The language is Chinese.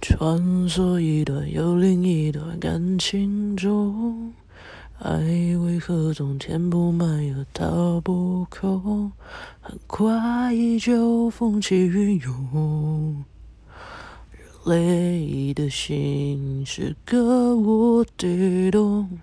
穿梭一段又另一段感情中爱为何总填不满又掏不空？很快就风起云涌人类的心是个无底洞